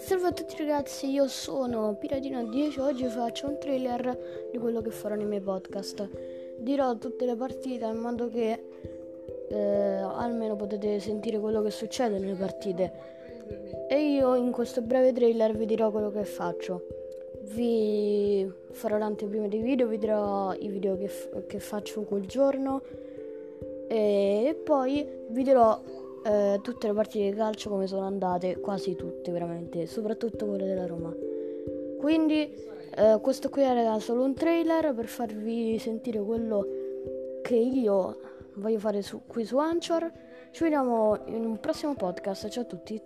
Salve a tutti ragazzi, io sono Piratino10 oggi faccio un trailer di quello che farò nei miei podcast. Dirò tutte le partite in modo che eh, almeno potete sentire quello che succede nelle partite. E io in questo breve trailer vi dirò quello che faccio. Vi farò l'anteprima dei video, vi dirò i video che, f- che faccio quel giorno e poi vi dirò eh, tutte le partite di calcio come sono andate, quasi tutte veramente, soprattutto quelle della Roma. Quindi eh, questo qui era solo un trailer per farvi sentire quello che io voglio fare su, qui su Anchor. Ci vediamo in un prossimo podcast. Ciao a tutti.